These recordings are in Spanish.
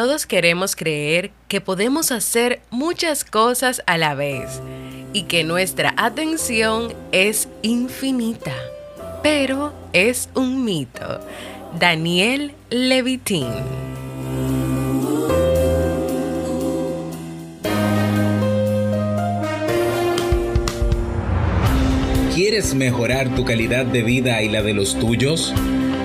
Todos queremos creer que podemos hacer muchas cosas a la vez y que nuestra atención es infinita, pero es un mito. Daniel Levitín. ¿Quieres mejorar tu calidad de vida y la de los tuyos?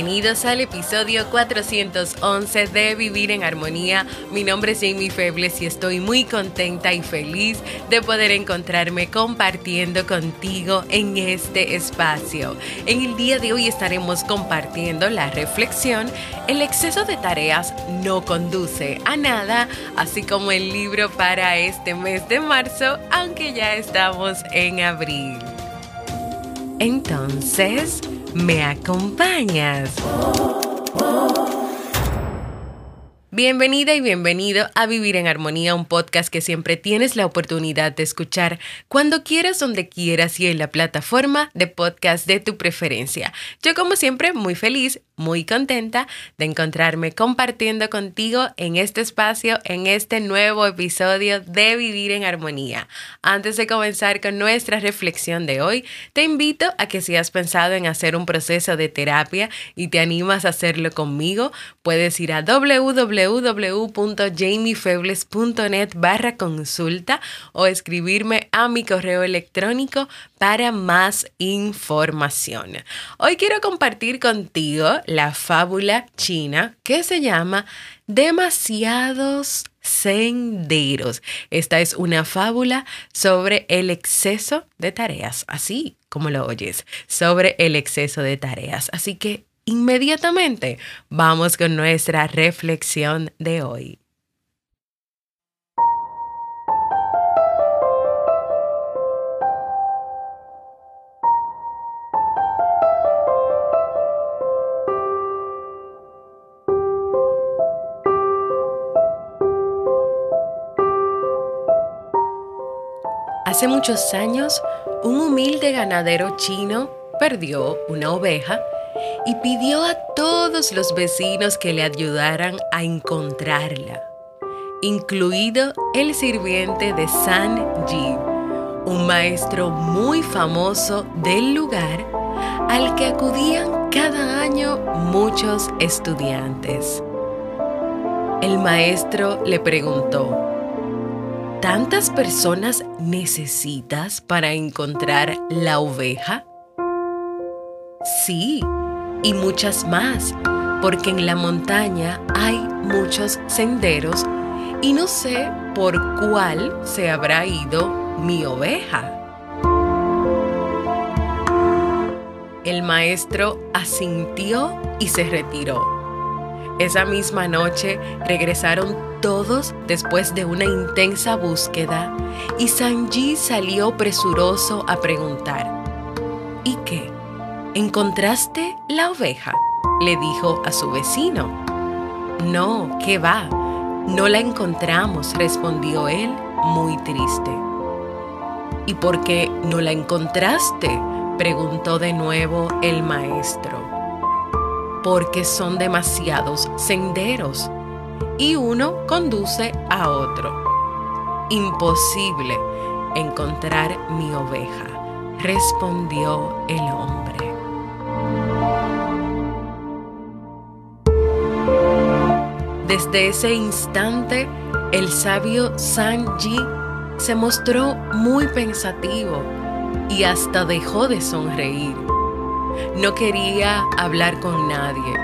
Bienvenidos al episodio 411 de Vivir en Armonía. Mi nombre es Jamie Febles y estoy muy contenta y feliz de poder encontrarme compartiendo contigo en este espacio. En el día de hoy estaremos compartiendo la reflexión El exceso de tareas no conduce a nada, así como el libro para este mes de marzo, aunque ya estamos en abril. Entonces, ¿Me acompañas? Bienvenida y bienvenido a Vivir en Armonía, un podcast que siempre tienes la oportunidad de escuchar cuando quieras, donde quieras y en la plataforma de podcast de tu preferencia. Yo como siempre muy feliz, muy contenta de encontrarme compartiendo contigo en este espacio, en este nuevo episodio de Vivir en Armonía. Antes de comenzar con nuestra reflexión de hoy, te invito a que si has pensado en hacer un proceso de terapia y te animas a hacerlo conmigo, puedes ir a www www.jamiefebles.net barra consulta o escribirme a mi correo electrónico para más información. Hoy quiero compartir contigo la fábula china que se llama Demasiados senderos. Esta es una fábula sobre el exceso de tareas, así como lo oyes, sobre el exceso de tareas. Así que inmediatamente vamos con nuestra reflexión de hoy. Hace muchos años, un humilde ganadero chino perdió una oveja y pidió a todos los vecinos que le ayudaran a encontrarla, incluido el sirviente de San Ji, un maestro muy famoso del lugar al que acudían cada año muchos estudiantes. El maestro le preguntó, ¿tantas personas necesitas para encontrar la oveja? Sí, y muchas más, porque en la montaña hay muchos senderos y no sé por cuál se habrá ido mi oveja. El maestro asintió y se retiró. Esa misma noche regresaron todos después de una intensa búsqueda y Sanji salió presuroso a preguntar, ¿y qué? ¿Encontraste la oveja? le dijo a su vecino. No, ¿qué va? No la encontramos, respondió él, muy triste. ¿Y por qué no la encontraste? preguntó de nuevo el maestro. Porque son demasiados senderos y uno conduce a otro. Imposible encontrar mi oveja respondió el hombre. Desde ese instante, el sabio Sanji se mostró muy pensativo y hasta dejó de sonreír. No quería hablar con nadie,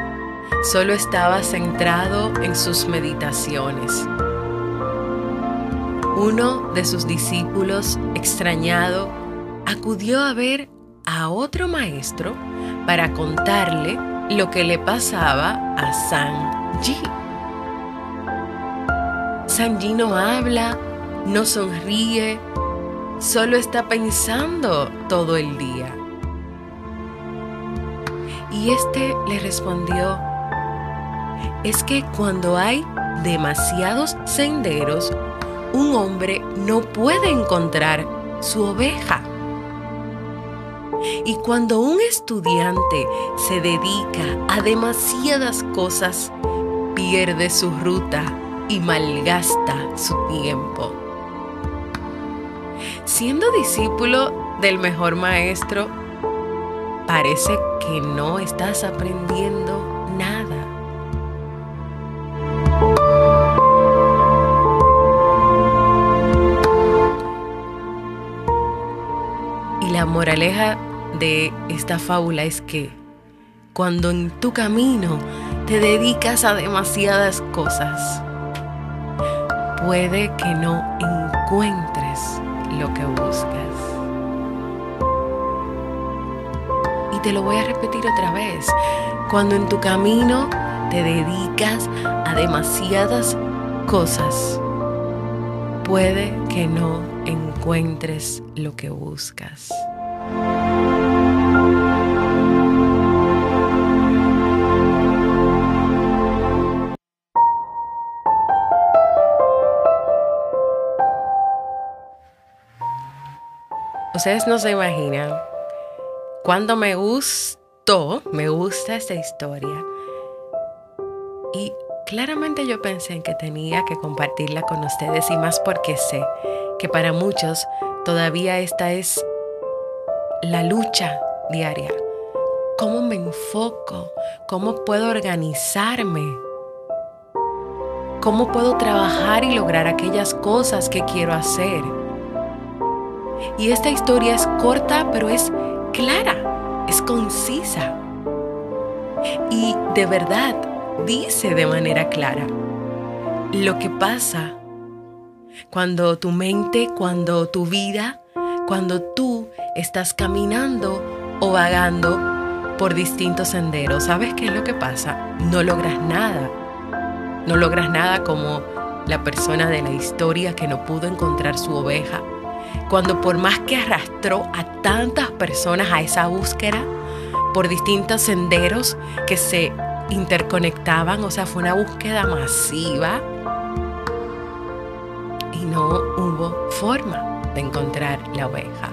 solo estaba centrado en sus meditaciones. Uno de sus discípulos, extrañado, acudió a ver a otro maestro para contarle lo que le pasaba a Sanji. Sanji no habla, no sonríe, solo está pensando todo el día. Y este le respondió, es que cuando hay demasiados senderos, un hombre no puede encontrar su oveja. Y cuando un estudiante se dedica a demasiadas cosas, pierde su ruta y malgasta su tiempo. Siendo discípulo del mejor maestro, parece que no estás aprendiendo nada. Y la moraleja de esta fábula es que cuando en tu camino te dedicas a demasiadas cosas, puede que no encuentres lo que buscas. Te lo voy a repetir otra vez. Cuando en tu camino te dedicas a demasiadas cosas, puede que no encuentres lo que buscas. Ustedes no se imaginan cuando me gustó, me gusta esta historia. Y claramente yo pensé en que tenía que compartirla con ustedes y más porque sé que para muchos todavía esta es la lucha diaria. ¿Cómo me enfoco? ¿Cómo puedo organizarme? ¿Cómo puedo trabajar y lograr aquellas cosas que quiero hacer? Y esta historia es corta, pero es clara, es concisa. Y de verdad dice de manera clara lo que pasa cuando tu mente, cuando tu vida, cuando tú estás caminando o vagando por distintos senderos. ¿Sabes qué es lo que pasa? No logras nada. No logras nada como la persona de la historia que no pudo encontrar su oveja cuando por más que arrastró a tantas personas a esa búsqueda por distintos senderos que se interconectaban, o sea, fue una búsqueda masiva y no hubo forma de encontrar la oveja.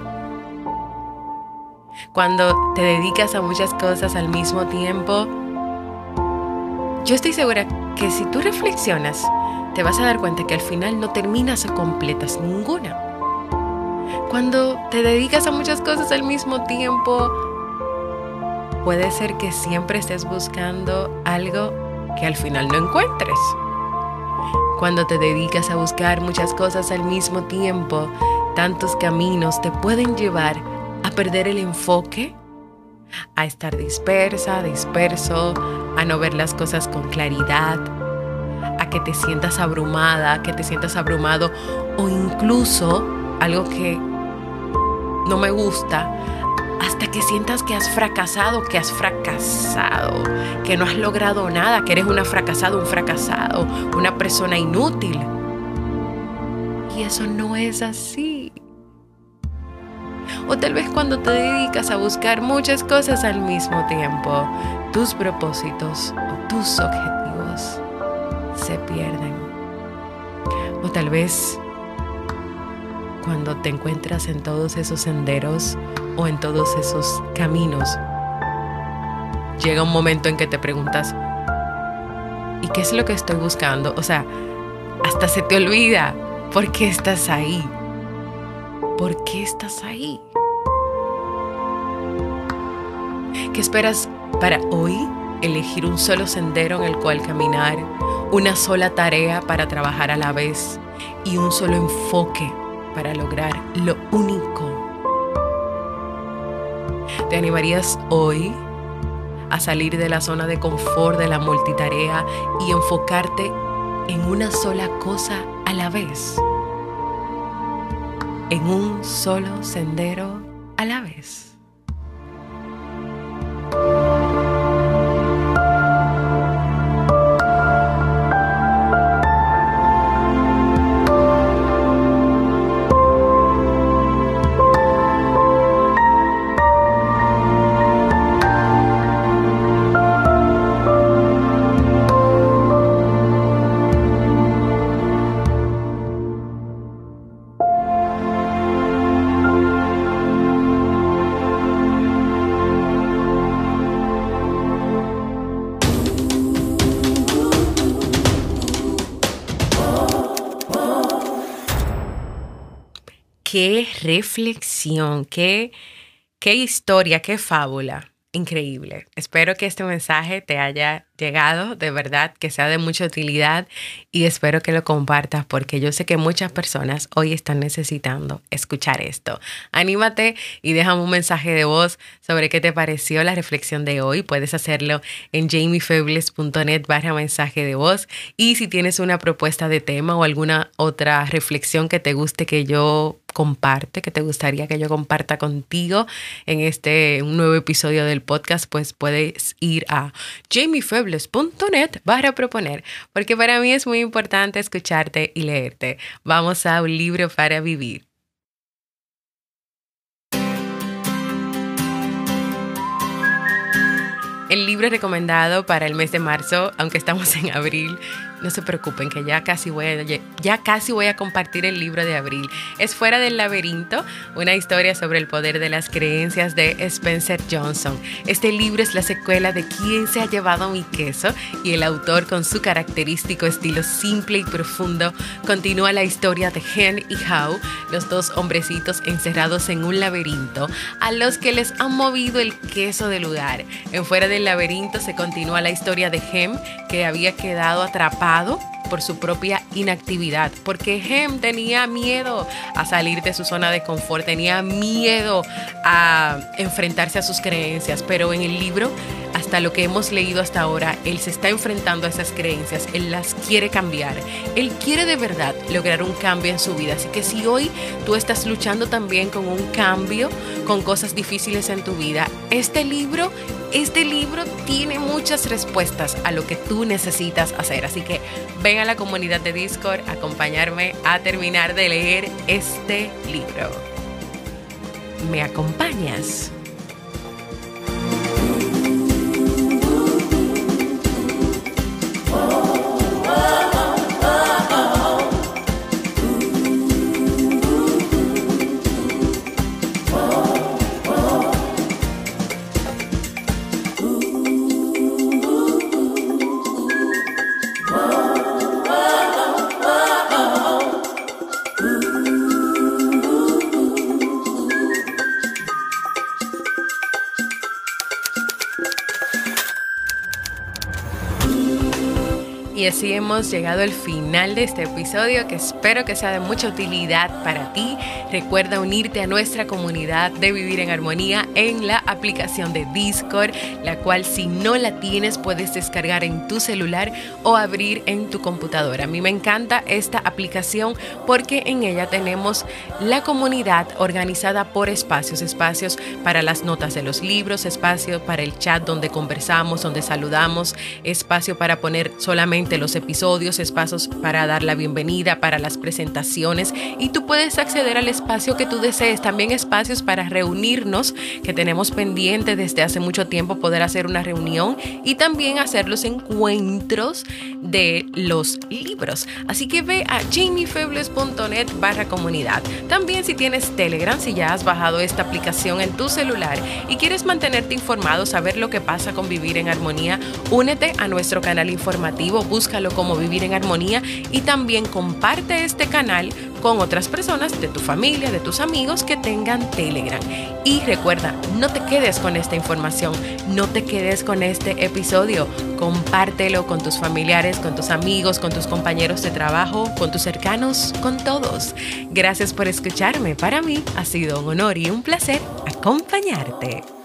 Cuando te dedicas a muchas cosas al mismo tiempo, yo estoy segura que si tú reflexionas, te vas a dar cuenta que al final no terminas o completas ninguna. Cuando te dedicas a muchas cosas al mismo tiempo, puede ser que siempre estés buscando algo que al final no encuentres. Cuando te dedicas a buscar muchas cosas al mismo tiempo, tantos caminos te pueden llevar a perder el enfoque, a estar dispersa, disperso, a no ver las cosas con claridad, a que te sientas abrumada, que te sientas abrumado o incluso algo que no me gusta, hasta que sientas que has fracasado, que has fracasado, que no has logrado nada, que eres una fracasada, un fracasado, una persona inútil. Y eso no es así. O tal vez cuando te dedicas a buscar muchas cosas al mismo tiempo, tus propósitos o tus objetivos se pierden. O tal vez cuando te encuentras en todos esos senderos o en todos esos caminos, llega un momento en que te preguntas, ¿y qué es lo que estoy buscando? O sea, hasta se te olvida, ¿por qué estás ahí? ¿Por qué estás ahí? ¿Qué esperas para hoy? Elegir un solo sendero en el cual caminar, una sola tarea para trabajar a la vez y un solo enfoque para lograr lo único. ¿Te animarías hoy a salir de la zona de confort de la multitarea y enfocarte en una sola cosa a la vez? En un solo sendero a la vez. Qué reflexión, qué, qué historia, qué fábula. Increíble. Espero que este mensaje te haya llegado, de verdad, que sea de mucha utilidad y espero que lo compartas porque yo sé que muchas personas hoy están necesitando escuchar esto. Anímate y déjame un mensaje de voz sobre qué te pareció la reflexión de hoy. Puedes hacerlo en jamiefebles.net barra mensaje de voz y si tienes una propuesta de tema o alguna otra reflexión que te guste que yo comparte, que te gustaría que yo comparta contigo en este nuevo episodio del podcast, pues puedes ir a jamiefebles.net para proponer, porque para mí es muy importante escucharte y leerte. Vamos a un libro para vivir. El libro recomendado para el mes de marzo, aunque estamos en abril, no se preocupen que ya casi voy a, ya casi voy a compartir el libro de abril. Es Fuera del laberinto, una historia sobre el poder de las creencias de Spencer Johnson. Este libro es la secuela de Quién se ha llevado mi queso y el autor con su característico estilo simple y profundo continúa la historia de Hen y How, los dos hombrecitos encerrados en un laberinto a los que les han movido el queso del lugar. En Fuera del laberinto se continúa la historia de Hem que había quedado atrapado por su propia inactividad, porque Hem tenía miedo a salir de su zona de confort, tenía miedo a enfrentarse a sus creencias, pero en el libro, hasta lo que hemos leído hasta ahora, él se está enfrentando a esas creencias, él las quiere cambiar, él quiere de verdad lograr un cambio en su vida, así que si hoy tú estás luchando también con un cambio, con cosas difíciles en tu vida, este libro este libro tiene muchas respuestas a lo que tú necesitas hacer. Así que ven a la comunidad de Discord a acompañarme a terminar de leer este libro. ¿Me acompañas? Hemos llegado al final de este episodio que espero que sea de mucha utilidad para ti. Recuerda unirte a nuestra comunidad de Vivir en Armonía en la aplicación de Discord, la cual si no la tienes puedes descargar en tu celular o abrir en tu computadora. A mí me encanta esta aplicación porque en ella tenemos la comunidad organizada por espacios, espacios para las notas de los libros, espacio para el chat donde conversamos, donde saludamos, espacio para poner solamente los episodios, espacios para dar la bienvenida, para las presentaciones y tú puedes acceder al espacio que tú desees. También espacios para reunirnos que tenemos pendiente desde hace mucho tiempo poder hacer una reunión y también hacer los encuentros de los libros. Así que ve a jamiefebles.net barra comunidad. También si tienes Telegram, si ya has bajado esta aplicación en tu celular y quieres mantenerte informado, saber lo que pasa con vivir en armonía, únete a nuestro canal informativo búscalo Vivir en Armonía y también comparte este canal con otras personas de tu familia, de tus amigos que tengan Telegram. Y recuerda, no te quedes con esta información, no te quedes con este episodio, compártelo con tus familiares, con tus amigos, con tus compañeros de trabajo, con tus cercanos, con todos. Gracias por escucharme, para mí ha sido un honor y un placer acompañarte.